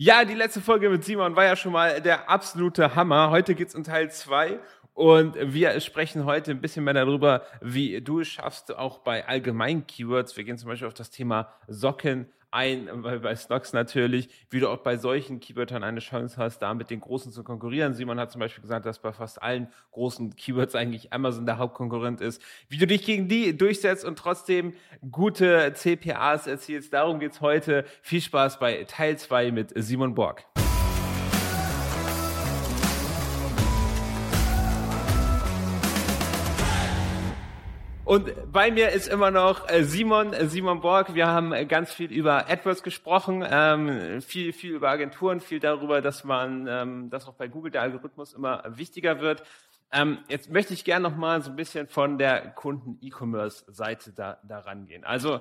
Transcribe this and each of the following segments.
Ja, die letzte Folge mit Simon war ja schon mal der absolute Hammer. Heute geht's um Teil zwei und wir sprechen heute ein bisschen mehr darüber, wie du es schaffst, auch bei allgemeinen Keywords. Wir gehen zum Beispiel auf das Thema Socken ein, weil bei Stocks natürlich, wie du auch bei solchen Keywörtern eine Chance hast, da mit den Großen zu konkurrieren. Simon hat zum Beispiel gesagt, dass bei fast allen großen Keywords eigentlich Amazon der Hauptkonkurrent ist. Wie du dich gegen die durchsetzt und trotzdem gute CPAs erzielst, darum geht's heute. Viel Spaß bei Teil 2 mit Simon Borg. Und bei mir ist immer noch äh, Simon, äh, Simon Borg. Wir haben äh, ganz viel über AdWords gesprochen, ähm, viel, viel über Agenturen, viel darüber, dass man, ähm, dass auch bei Google der Algorithmus immer wichtiger wird. Ähm, jetzt möchte ich gerne noch mal so ein bisschen von der Kunden-E-Commerce-Seite da, da rangehen. Also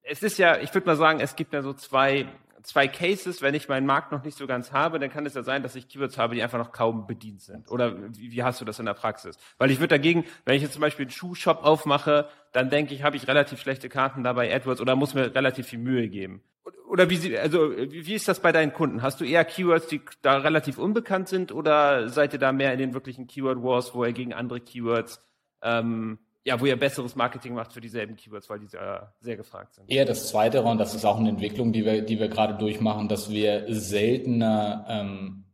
es ist ja, ich würde mal sagen, es gibt ja so zwei zwei Cases, wenn ich meinen Markt noch nicht so ganz habe, dann kann es ja sein, dass ich Keywords habe, die einfach noch kaum bedient sind. Oder wie, wie hast du das in der Praxis? Weil ich würde dagegen, wenn ich jetzt zum Beispiel einen Schuhshop aufmache, dann denke ich, habe ich relativ schlechte Karten dabei AdWords oder muss mir relativ viel Mühe geben. Oder wie, also, wie ist das bei deinen Kunden? Hast du eher Keywords, die da relativ unbekannt sind oder seid ihr da mehr in den wirklichen Keyword Wars, wo ihr gegen andere Keywords ähm, ja, wo ihr besseres Marketing macht für dieselben Keywords, weil die sehr, sehr gefragt sind. Eher das Zweite, und das ist auch eine Entwicklung, die wir, die wir gerade durchmachen, dass wir seltener ähm,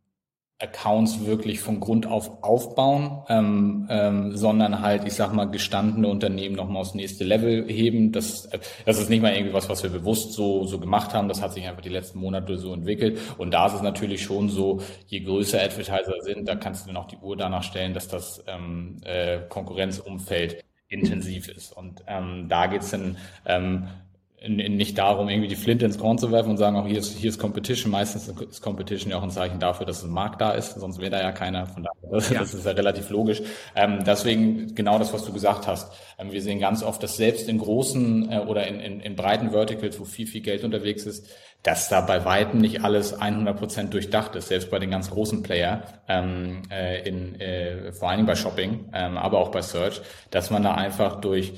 Accounts wirklich von Grund auf aufbauen, ähm, ähm, sondern halt, ich sag mal, gestandene Unternehmen nochmal aufs nächste Level heben. Das, das ist nicht mal irgendwie was, was wir bewusst so, so gemacht haben. Das hat sich einfach die letzten Monate so entwickelt. Und da ist es natürlich schon so, je größer Advertiser sind, da kannst du dann auch die Uhr danach stellen, dass das ähm, äh, Konkurrenzumfeld intensiv ist. Und ähm, da geht's dann ähm, nicht darum, irgendwie die Flinte ins Korn zu werfen und sagen, auch hier ist, hier ist Competition. Meistens ist Competition ja auch ein Zeichen dafür, dass ein Markt da ist, sonst wäre da ja keiner. Von daher, das, ja. das ist ja relativ logisch. Ähm, deswegen genau das, was du gesagt hast. Ähm, wir sehen ganz oft, dass selbst in großen äh, oder in, in, in breiten Verticals, wo viel, viel Geld unterwegs ist, dass da bei weitem nicht alles 100 Prozent durchdacht ist, selbst bei den ganz großen Player, ähm, äh, in, äh, vor allen Dingen bei Shopping, ähm, aber auch bei Search, dass man da einfach durch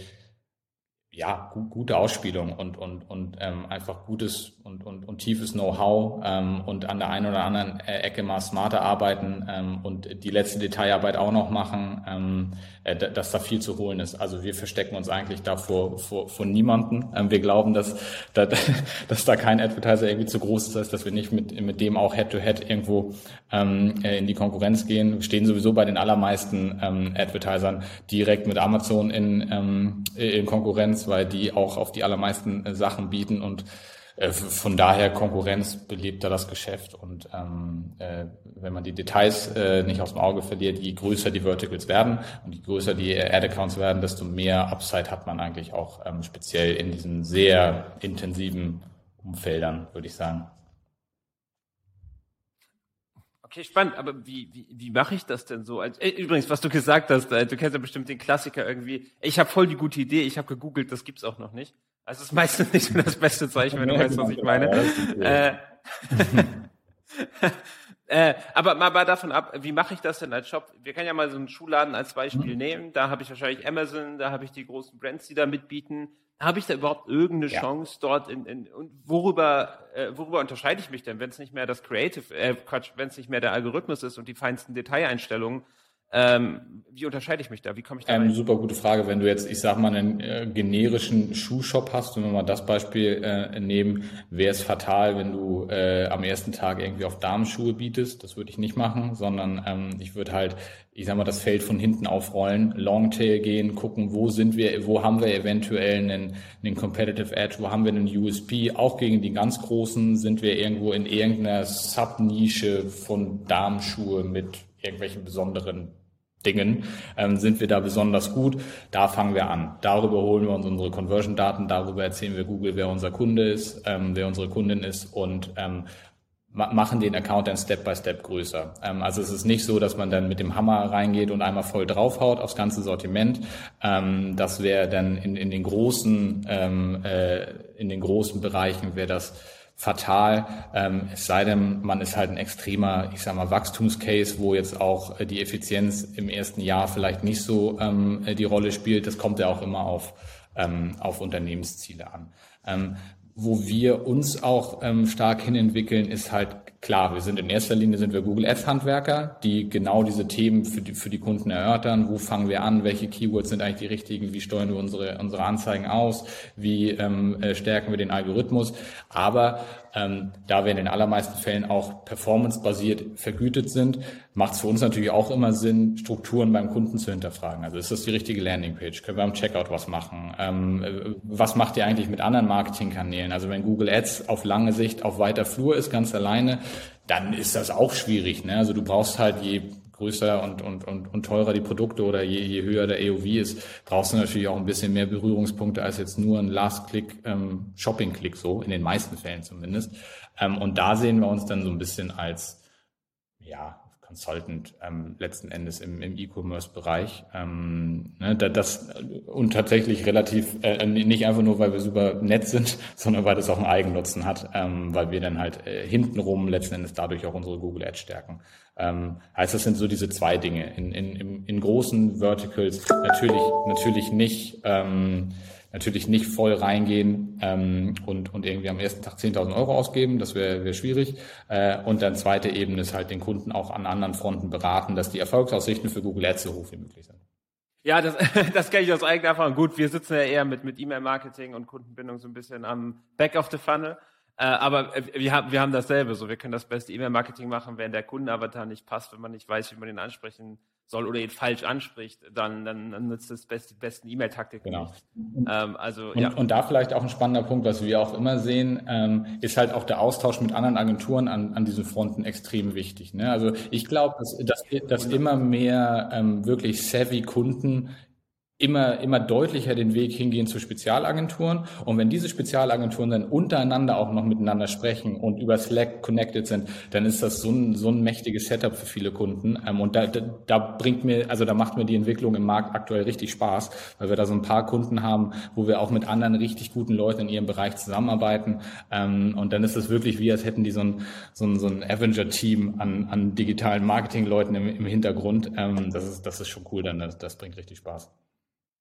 ja, gu gute Ausspielung und, und, und ähm, einfach gutes und, und, und tiefes Know-how ähm, und an der einen oder anderen äh, Ecke mal smarter arbeiten ähm, und die letzte Detailarbeit auch noch machen, ähm, äh, dass da viel zu holen ist. Also wir verstecken uns eigentlich da vor, vor, vor niemanden. Ähm, wir glauben, dass, dass, dass da kein Advertiser irgendwie zu groß ist, dass wir nicht mit, mit dem auch Head-to-Head -head irgendwo ähm, äh, in die Konkurrenz gehen. Wir stehen sowieso bei den allermeisten ähm, Advertisern direkt mit Amazon in, ähm, in Konkurrenz weil die auch auf die allermeisten äh, Sachen bieten und äh, von daher Konkurrenz belebt da das Geschäft und ähm, äh, wenn man die Details äh, nicht aus dem Auge verliert, je größer die Verticals werden und je größer die Ad-Accounts werden, desto mehr Upside hat man eigentlich auch ähm, speziell in diesen sehr intensiven Umfeldern, würde ich sagen. Okay, spannend, aber wie, wie, wie mache ich das denn so? Also, äh, übrigens, was du gesagt hast, äh, du kennst ja bestimmt den Klassiker irgendwie, ich habe voll die gute Idee, ich habe gegoogelt, das gibt's auch noch nicht. Also es ist meistens nicht so das beste Zeichen, wenn du weißt, was ich meine. Äh, äh, aber mal, mal davon ab, wie mache ich das denn als Shop? Wir können ja mal so einen Schuhladen als Beispiel mhm. nehmen. Da habe ich wahrscheinlich Amazon, da habe ich die großen Brands, die da mitbieten. Habe ich da überhaupt irgendeine ja. Chance dort in, in und worüber äh, worüber unterscheide ich mich denn, wenn es nicht mehr das Creative, äh, Quatsch, wenn es nicht mehr der Algorithmus ist und die feinsten Detaileinstellungen, ähm, wie unterscheide ich mich da? Wie komme ich da ähm, Super gute Frage. Wenn du jetzt, ich sag mal, einen äh, generischen Schuhshop hast, wenn wir mal das Beispiel äh, nehmen, wäre es fatal, wenn du äh, am ersten Tag irgendwie auf Damenschuhe bietest. Das würde ich nicht machen, sondern ähm, ich würde halt, ich sag mal, das Feld von hinten aufrollen, Longtail gehen, gucken, wo sind wir, wo haben wir eventuell einen, einen Competitive Edge, wo haben wir einen USP. Auch gegen die ganz Großen sind wir irgendwo in irgendeiner Subnische von Damenschuhe mit irgendwelchen besonderen Dingen, ähm, sind wir da besonders gut. Da fangen wir an. Darüber holen wir uns unsere Conversion-Daten, darüber erzählen wir Google, wer unser Kunde ist, ähm, wer unsere Kundin ist und ähm, machen den Account dann Step by Step größer. Ähm, also es ist nicht so, dass man dann mit dem Hammer reingeht und einmal voll draufhaut aufs ganze Sortiment. Ähm, das wäre dann in, in den großen ähm, äh, in den großen Bereichen wäre das fatal. Ähm, es sei denn, man ist halt ein extremer, ich sag mal, Wachstumscase, wo jetzt auch äh, die Effizienz im ersten Jahr vielleicht nicht so ähm, die Rolle spielt. Das kommt ja auch immer auf, ähm, auf Unternehmensziele an. Ähm, wo wir uns auch ähm, stark hinentwickeln, ist halt klar, wir sind in erster Linie sind wir Google Ads Handwerker, die genau diese Themen für die, für die Kunden erörtern. Wo fangen wir an? Welche Keywords sind eigentlich die richtigen? Wie steuern wir unsere, unsere Anzeigen aus? Wie ähm, äh, stärken wir den Algorithmus? Aber ähm, da wir in den allermeisten Fällen auch performance-basiert vergütet sind, macht es für uns natürlich auch immer Sinn, Strukturen beim Kunden zu hinterfragen. Also ist das die richtige Landingpage? Können wir am Checkout was machen? Ähm, äh, was macht ihr eigentlich mit anderen Marketingkanälen? Also wenn Google Ads auf lange Sicht auf weiter Flur ist, ganz alleine, dann ist das auch schwierig. Ne? Also du brauchst halt je größer und, und, und, und teurer die Produkte oder je, je höher der AOV ist, brauchst du natürlich auch ein bisschen mehr Berührungspunkte als jetzt nur ein Last-Click, ähm, Shopping-Click so, in den meisten Fällen zumindest. Ähm, und da sehen wir uns dann so ein bisschen als, ja, Consultant ähm, letzten Endes im, im E-Commerce-Bereich. Ähm, ne, das, und tatsächlich relativ, äh, nicht einfach nur, weil wir super nett sind, sondern weil das auch einen Eigennutzen hat, ähm, weil wir dann halt äh, hintenrum letzten Endes dadurch auch unsere Google Ads stärken. Ähm, heißt, das sind so diese zwei Dinge. In, in, in großen Verticals natürlich, natürlich nicht. Ähm, natürlich nicht voll reingehen ähm, und, und irgendwie am ersten Tag 10.000 Euro ausgeben, das wäre wär schwierig. Äh, und dann zweite Ebene ist halt den Kunden auch an anderen Fronten beraten, dass die Erfolgsaussichten für Google Ads so hoch wie möglich sind. Ja, das, das kenne ich aus eigener Erfahrung. Gut, wir sitzen ja eher mit, mit E-Mail-Marketing und Kundenbindung so ein bisschen am Back of the Funnel. Äh, aber wir haben, wir haben dasselbe. So, wir können das beste E-Mail-Marketing machen, wenn der Kundenavatar nicht passt, wenn man nicht weiß, wie man ihn ansprechen soll oder ihn falsch anspricht, dann, dann, dann nutzt das best, die besten E-Mail-Taktiken genau. Ähm, also, und, ja. und da vielleicht auch ein spannender Punkt, was wir auch immer sehen, ähm, ist halt auch der Austausch mit anderen Agenturen an, an diesen Fronten extrem wichtig. Ne? Also ich glaube, dass, dass, dass immer mehr ähm, wirklich savvy Kunden immer, immer deutlicher den Weg hingehen zu Spezialagenturen. Und wenn diese Spezialagenturen dann untereinander auch noch miteinander sprechen und über Slack connected sind, dann ist das so ein, so ein mächtiges Setup für viele Kunden. Ähm, und da, da, da bringt mir, also da macht mir die Entwicklung im Markt aktuell richtig Spaß, weil wir da so ein paar Kunden haben, wo wir auch mit anderen richtig guten Leuten in ihrem Bereich zusammenarbeiten. Ähm, und dann ist es wirklich wie, als hätten die so ein, so ein, so ein Avenger-Team an, an digitalen Marketingleuten im, im Hintergrund. Ähm, das ist, das ist schon cool dann. Das, das bringt richtig Spaß.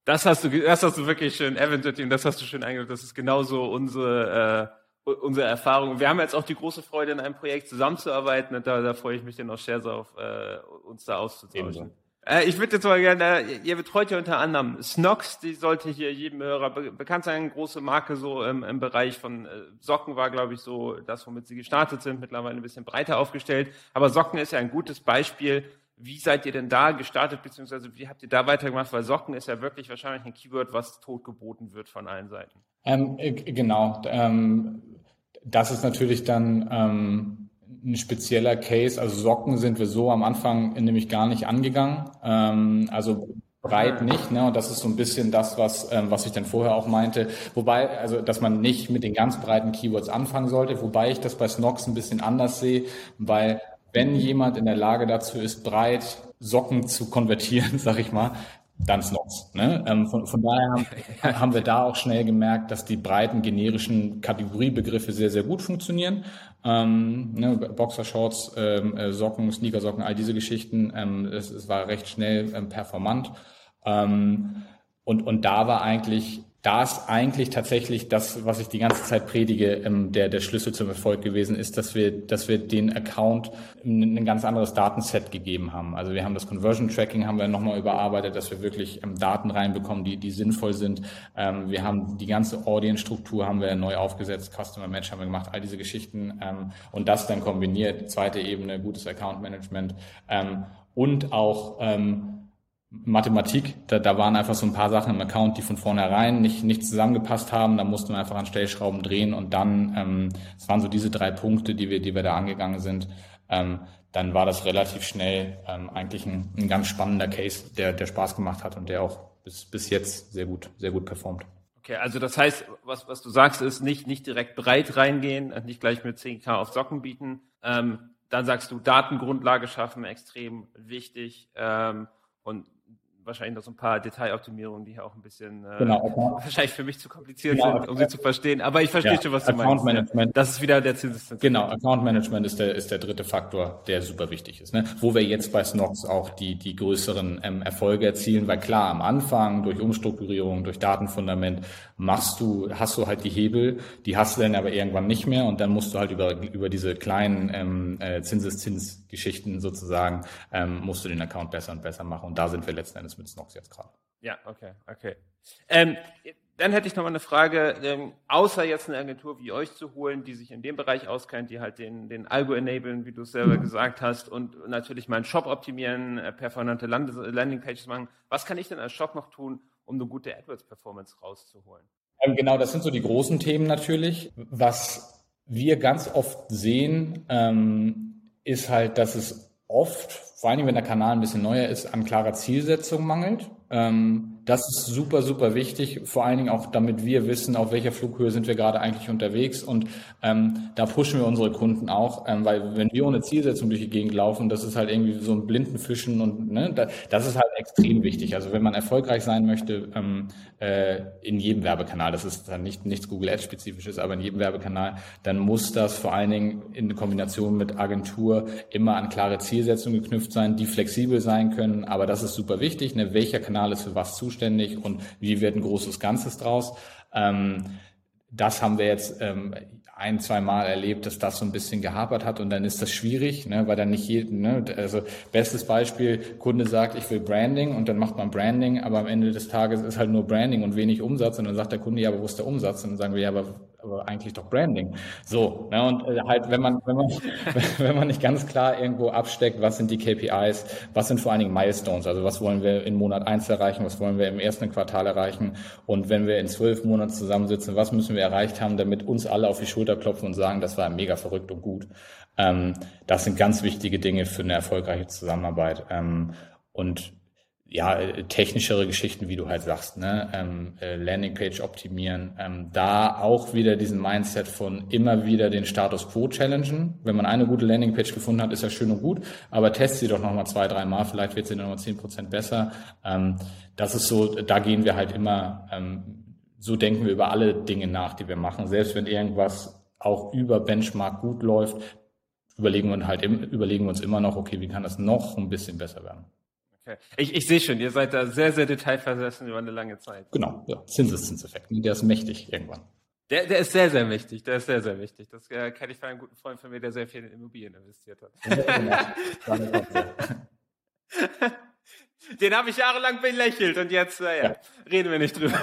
Das hast du, das hast du wirklich schön, Avenger Team, das hast du schön eingebaut. Das ist genauso unsere, äh, unsere Erfahrung. Wir haben jetzt auch die große Freude, in einem Projekt zusammenzuarbeiten und da, da freue ich mich dann auch sehr auf, äh, uns da auszutauschen. Äh, ich würde jetzt mal gerne, äh, ihr betreut ja unter anderem Snox, die sollte hier jedem Hörer be bekannt sein, eine große Marke so im, im Bereich von äh, Socken war, glaube ich, so das, womit sie gestartet sind, mittlerweile ein bisschen breiter aufgestellt. Aber Socken ist ja ein gutes Beispiel, wie seid ihr denn da gestartet, beziehungsweise wie habt ihr da weitergemacht? Weil Socken ist ja wirklich wahrscheinlich ein Keyword, was totgeboten wird von allen Seiten. Ähm, äh, genau. Ähm, das ist natürlich dann ähm, ein spezieller Case. Also Socken sind wir so am Anfang nämlich gar nicht angegangen. Ähm, also breit nicht, ne? Und das ist so ein bisschen das, was ähm, was ich dann vorher auch meinte. Wobei, also dass man nicht mit den ganz breiten Keywords anfangen sollte, wobei ich das bei Snox ein bisschen anders sehe, weil wenn jemand in der Lage dazu ist, breit Socken zu konvertieren, sag ich mal, dann Snox. Ne? Ähm, von, von daher haben, haben wir da auch schnell gemerkt, dass die breiten generischen Kategoriebegriffe sehr, sehr gut funktionieren. Ähm, ne, Boxershorts, ähm, äh, Socken, Sneakersocken, all diese Geschichten. Ähm, es, es war recht schnell ähm, performant. Ähm, und, und da war eigentlich da ist eigentlich tatsächlich das, was ich die ganze Zeit predige, ähm, der, der Schlüssel zum Erfolg gewesen ist, dass wir, dass wir den Account ein ganz anderes Datenset gegeben haben. Also wir haben das Conversion Tracking haben wir nochmal überarbeitet, dass wir wirklich ähm, Daten reinbekommen, die, die sinnvoll sind. Ähm, wir haben die ganze Audience-Struktur haben wir neu aufgesetzt, Customer Match haben wir gemacht, all diese Geschichten. und das dann kombiniert, zweite Ebene, gutes Account Management und auch Mathematik, da, da waren einfach so ein paar Sachen im Account, die von vornherein nicht, nicht zusammengepasst haben. Da mussten wir einfach an Stellschrauben drehen und dann, ähm, es waren so diese drei Punkte, die wir, die wir da angegangen sind. Ähm, dann war das relativ schnell ähm, eigentlich ein, ein ganz spannender Case, der, der Spaß gemacht hat und der auch bis, bis jetzt sehr gut, sehr gut performt. Okay, also das heißt, was, was du sagst, ist nicht, nicht direkt breit reingehen, nicht gleich mit 10k auf Socken bieten. Ähm, dann sagst du, Datengrundlage schaffen, extrem wichtig. Ähm, und wahrscheinlich noch so ein paar Detailoptimierungen, die hier auch ein bisschen äh, genau, wahrscheinlich für mich zu kompliziert genau, sind, um sie zu verstehen. Aber ich verstehe ja, schon, was du Account meinst. Management. Das ist wieder der Zinseszins. Genau, Account Management ist der, ist der dritte Faktor, der super wichtig ist. Ne? Wo wir jetzt bei Snox auch die, die größeren ähm, Erfolge erzielen, weil klar, am Anfang durch Umstrukturierung, durch Datenfundament machst du, hast du halt die Hebel, die hast du dann aber irgendwann nicht mehr und dann musst du halt über, über diese kleinen ähm, äh, Zinseszinsgeschichten sozusagen, ähm, musst du den Account besser und besser machen. Und da sind wir letzten Endes mit Snox jetzt gerade. Ja, okay, okay. Ähm, dann hätte ich noch mal eine Frage, ähm, außer jetzt eine Agentur wie euch zu holen, die sich in dem Bereich auskennt, die halt den, den Algo enablen, wie du es selber gesagt hast, und natürlich meinen Shop optimieren, äh, performante Land Landingpages machen. Was kann ich denn als Shop noch tun, um eine gute AdWords-Performance rauszuholen? Ähm, genau, das sind so die großen Themen natürlich. Was wir ganz oft sehen, ähm, ist halt, dass es oft, vor allem wenn der Kanal ein bisschen neuer ist, an klarer Zielsetzung mangelt. Ähm, das ist super, super wichtig, vor allen Dingen auch, damit wir wissen, auf welcher Flughöhe sind wir gerade eigentlich unterwegs. Und ähm, da pushen wir unsere Kunden auch, ähm, weil wenn wir ohne Zielsetzung durch die Gegend laufen, das ist halt irgendwie so ein blinden Fischen und ne, das ist halt extrem wichtig. Also wenn man erfolgreich sein möchte ähm, äh, in jedem Werbekanal, das ist dann nicht nichts Google Ads spezifisches, aber in jedem Werbekanal, dann muss das vor allen Dingen in Kombination mit Agentur immer an klare Zielsetzungen geknüpft sein, die flexibel sein können. Aber das ist super wichtig. Ne? Welcher Kanal ist für was zuständig? Zuständig und wie wird ein großes Ganzes draus. Ähm, das haben wir jetzt ähm, ein, zwei Mal erlebt, dass das so ein bisschen gehapert hat und dann ist das schwierig, ne, weil dann nicht jeden, ne, also bestes Beispiel, Kunde sagt, ich will Branding und dann macht man Branding, aber am Ende des Tages ist halt nur Branding und wenig Umsatz und dann sagt der Kunde, ja, aber wo ist der Umsatz? Und dann sagen wir, ja, aber aber eigentlich doch Branding. So, ne, und äh, halt, wenn man, wenn man, wenn man nicht ganz klar irgendwo absteckt, was sind die KPIs, was sind vor allen Dingen Milestones, also was wollen wir in Monat eins erreichen, was wollen wir im ersten Quartal erreichen und wenn wir in zwölf Monaten zusammensitzen, was müssen wir erreicht haben, damit uns alle auf die Schulter klopfen und sagen, das war mega verrückt und gut. Ähm, das sind ganz wichtige Dinge für eine erfolgreiche Zusammenarbeit. Ähm, und ja, technischere Geschichten, wie du halt sagst, ne? ähm, äh, Landingpage optimieren, ähm, da auch wieder diesen Mindset von immer wieder den Status Quo challengen. Wenn man eine gute Landingpage gefunden hat, ist ja schön und gut, aber test sie doch nochmal zwei, drei Mal, vielleicht wird sie nochmal zehn Prozent besser. Ähm, das ist so, da gehen wir halt immer, ähm, so denken wir über alle Dinge nach, die wir machen. Selbst wenn irgendwas auch über Benchmark gut läuft, überlegen wir halt, überlegen wir uns immer noch, okay, wie kann das noch ein bisschen besser werden? Ich, ich sehe schon, ihr seid da sehr, sehr detailversessen über eine lange Zeit. Genau, ja. Zinseszinseffekt. Der ist mächtig irgendwann. Der, der ist sehr, sehr mächtig. Der ist sehr, sehr wichtig. Das äh, kenne ich von einem guten Freund von mir, der sehr viel in Immobilien investiert hat. Den habe ich jahrelang belächelt und jetzt, äh, ja, ja. reden wir nicht drüber.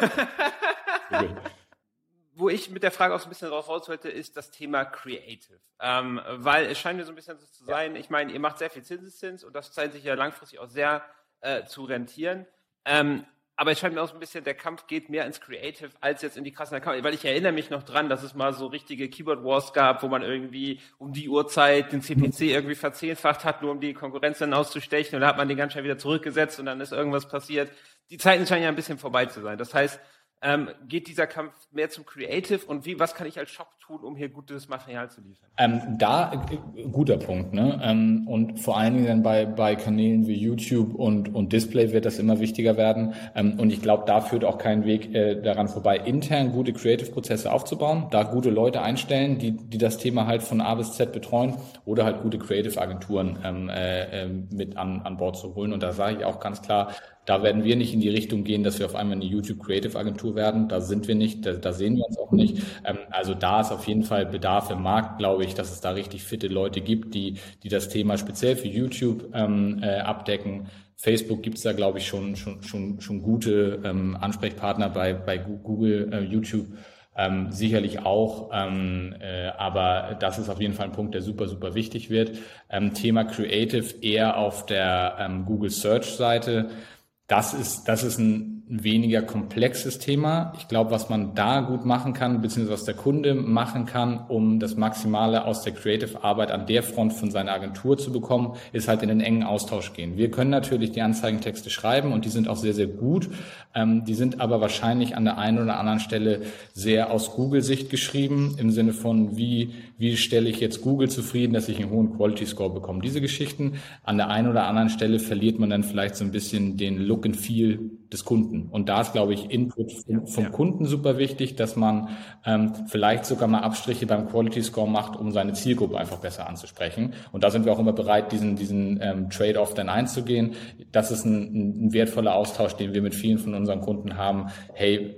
Wo ich mit der Frage auch so ein bisschen drauf raus wollte, ist das Thema Creative. Ähm, weil es scheint mir so ein bisschen so zu sein, ich meine, ihr macht sehr viel Zinseszins und das scheint sich ja langfristig auch sehr äh, zu rentieren. Ähm, aber es scheint mir auch so ein bisschen, der Kampf geht mehr ins Creative als jetzt in die krassen Accounts. Weil ich erinnere mich noch dran, dass es mal so richtige Keyboard Wars gab, wo man irgendwie um die Uhrzeit den CPC irgendwie verzehnfacht hat, nur um die Konkurrenz dann auszustechen. Und da hat man den ganz schnell wieder zurückgesetzt und dann ist irgendwas passiert. Die Zeiten scheinen ja ein bisschen vorbei zu sein. Das heißt, ähm, geht dieser Kampf mehr zum Creative und wie, was kann ich als Shop tun, um hier gutes Material zu liefern? Ähm, da, äh, guter Punkt, ne? Ähm, und vor allen Dingen dann bei, bei Kanälen wie YouTube und, und Display wird das immer wichtiger werden. Ähm, und ich glaube, da führt auch kein Weg äh, daran vorbei, intern gute Creative-Prozesse aufzubauen, da gute Leute einstellen, die, die das Thema halt von A bis Z betreuen oder halt gute Creative-Agenturen ähm, äh, äh mit an, an Bord zu holen. Und da sage ich auch ganz klar, da werden wir nicht in die Richtung gehen, dass wir auf einmal eine YouTube Creative Agentur werden. Da sind wir nicht, da, da sehen wir uns auch nicht. Ähm, also da ist auf jeden Fall Bedarf im Markt, glaube ich, dass es da richtig fitte Leute gibt, die, die das Thema speziell für YouTube ähm, äh, abdecken. Facebook gibt es da, glaube ich, schon, schon, schon, schon gute ähm, Ansprechpartner bei, bei Google, äh, YouTube. Ähm, sicherlich auch, ähm, äh, aber das ist auf jeden Fall ein Punkt, der super, super wichtig wird. Ähm, Thema Creative eher auf der ähm, Google Search Seite. Das ist, das ist ein weniger komplexes Thema. Ich glaube, was man da gut machen kann, beziehungsweise was der Kunde machen kann, um das Maximale aus der Creative-Arbeit an der Front von seiner Agentur zu bekommen, ist halt in den engen Austausch gehen. Wir können natürlich die Anzeigentexte schreiben und die sind auch sehr, sehr gut. Ähm, die sind aber wahrscheinlich an der einen oder anderen Stelle sehr aus Google-Sicht geschrieben, im Sinne von, wie, wie stelle ich jetzt Google zufrieden, dass ich einen hohen Quality Score bekomme. Diese Geschichten. An der einen oder anderen Stelle verliert man dann vielleicht so ein bisschen den Look and Feel des Kunden. Und da ist, glaube ich, Input vom, vom ja. Kunden super wichtig, dass man ähm, vielleicht sogar mal Abstriche beim Quality Score macht, um seine Zielgruppe einfach besser anzusprechen. Und da sind wir auch immer bereit, diesen, diesen ähm, Trade-off dann einzugehen. Das ist ein, ein wertvoller Austausch, den wir mit vielen von unseren Kunden haben. Hey,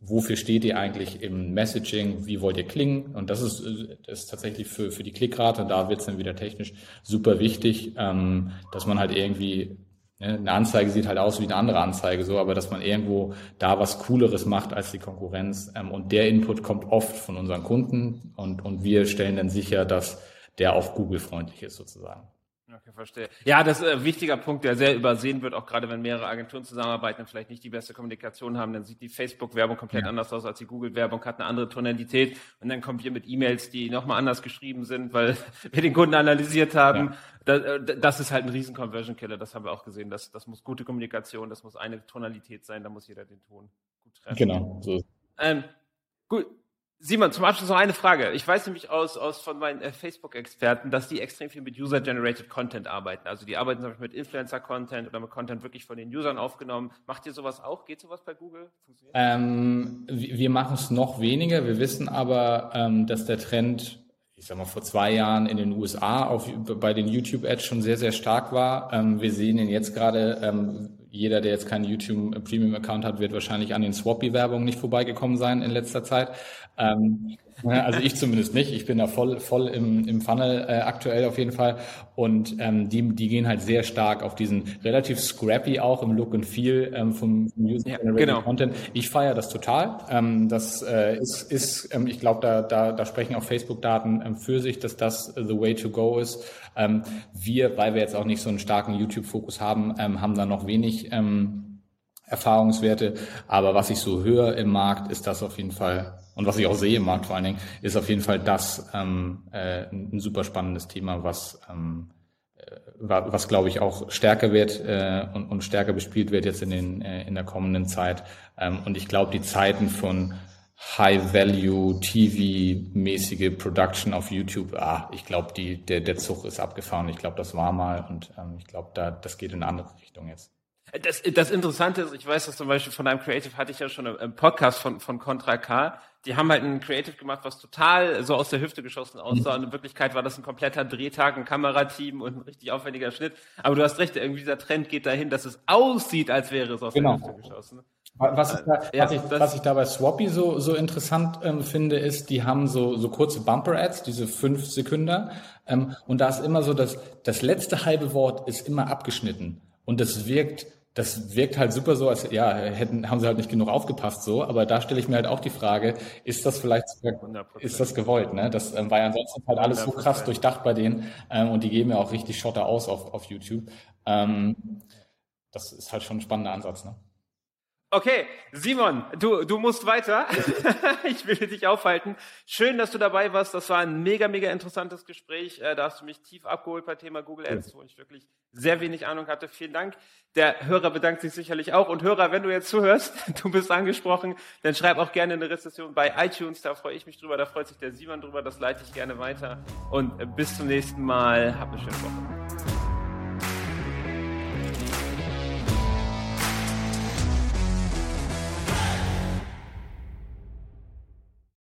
wofür steht ihr eigentlich im Messaging, wie wollt ihr klingen? Und das ist, das ist tatsächlich für, für die Klickrate, und da wird es dann wieder technisch super wichtig, ähm, dass man halt irgendwie, eine Anzeige sieht halt aus wie eine andere Anzeige, so, aber dass man irgendwo da was Cooleres macht als die Konkurrenz. Ähm, und der Input kommt oft von unseren Kunden und, und wir stellen dann sicher, dass der auch Google-freundlich ist sozusagen. Okay, verstehe. Ja, das ist ein wichtiger Punkt, der sehr übersehen wird, auch gerade wenn mehrere Agenturen zusammenarbeiten und vielleicht nicht die beste Kommunikation haben, dann sieht die Facebook-Werbung komplett ja. anders aus als die Google-Werbung, hat eine andere Tonalität und dann kommen wir mit E-Mails, die nochmal anders geschrieben sind, weil wir den Kunden analysiert haben. Ja. Das, das, ist halt ein riesen Conversion-Killer, das haben wir auch gesehen. Das, das muss gute Kommunikation, das muss eine Tonalität sein, da muss jeder den Ton gut treffen. Genau, so. Ähm, gut, Simon, zum Abschluss noch eine Frage. Ich weiß nämlich aus, aus von meinen äh, Facebook-Experten, dass die extrem viel mit User-Generated Content arbeiten. Also die arbeiten zum Beispiel mit Influencer-Content oder mit Content wirklich von den Usern aufgenommen. Macht ihr sowas auch? Geht sowas bei Google? Ähm, wir machen es noch weniger. Wir wissen aber, ähm, dass der Trend ich sag mal, vor zwei Jahren in den USA auf, bei den YouTube-Ads schon sehr, sehr stark war. Ähm, wir sehen ihn jetzt gerade, ähm, jeder, der jetzt keinen YouTube Premium Account hat, wird wahrscheinlich an den Swappy-Werbungen nicht vorbeigekommen sein in letzter Zeit. Ähm, also ich zumindest nicht. Ich bin da voll, voll im, im Funnel äh, aktuell auf jeden Fall. Und ähm, die, die gehen halt sehr stark auf diesen relativ scrappy auch im Look and Feel ähm, vom, vom User ja, genau. Content. Ich feiere das total. Ähm, das äh, ist, ist ähm, ich glaube, da, da, da sprechen auch Facebook-Daten ähm, für sich, dass das the way to go ist. Ähm, wir, weil wir jetzt auch nicht so einen starken YouTube-Fokus haben, ähm, haben da noch wenig ähm, Erfahrungswerte. Aber was ich so höre im Markt, ist das auf jeden Fall und was ich auch sehe im Markt vor allen Dingen, ist auf jeden Fall das ähm, äh, ein super spannendes Thema, was, ähm, äh, was glaube ich auch stärker wird äh, und, und stärker bespielt wird jetzt in, den, äh, in der kommenden Zeit. Ähm, und ich glaube, die Zeiten von High-Value, TV-mäßige Production auf YouTube, ah, ich glaube, der, der Zug ist abgefahren. Ich glaube, das war mal und ähm, ich glaube, da, das geht in eine andere Richtung jetzt. Das, das Interessante ist, ich weiß das zum Beispiel von einem Creative hatte ich ja schon im Podcast von, von Contra K. Die haben halt ein Creative gemacht, was total so aus der Hüfte geschossen aussah. Und in Wirklichkeit war das ein kompletter Drehtag, ein Kamerateam und ein richtig aufwendiger Schnitt. Aber du hast recht, irgendwie dieser Trend geht dahin, dass es aussieht, als wäre es aus genau. der Hüfte geschossen. Was ich, da, ja, was, ich, was ich da bei Swappy so, so interessant ähm, finde, ist, die haben so, so kurze Bumper-Ads, diese fünf Sekunden. Ähm, und da ist immer so, dass das letzte halbe Wort ist immer abgeschnitten. Und das wirkt das wirkt halt super so, als ja, hätten, haben sie halt nicht genug aufgepasst so, aber da stelle ich mir halt auch die Frage, ist das vielleicht ist das gewollt, ne? Das ähm, war ja ansonsten halt alles 100%. so krass durchdacht bei denen ähm, und die geben ja auch richtig Schotter aus auf, auf YouTube. Ähm, das ist halt schon ein spannender Ansatz, ne? Okay, Simon, du, du musst weiter. ich will dich aufhalten. Schön, dass du dabei warst. Das war ein mega, mega interessantes Gespräch. Äh, da hast du mich tief abgeholt bei Thema Google Ads, wo ich wirklich sehr wenig Ahnung hatte. Vielen Dank. Der Hörer bedankt sich sicherlich auch. Und Hörer, wenn du jetzt zuhörst, du bist angesprochen, dann schreib auch gerne eine Rezession bei iTunes. Da freue ich mich drüber. Da freut sich der Simon drüber. Das leite ich gerne weiter. Und bis zum nächsten Mal. Hab eine schöne Woche.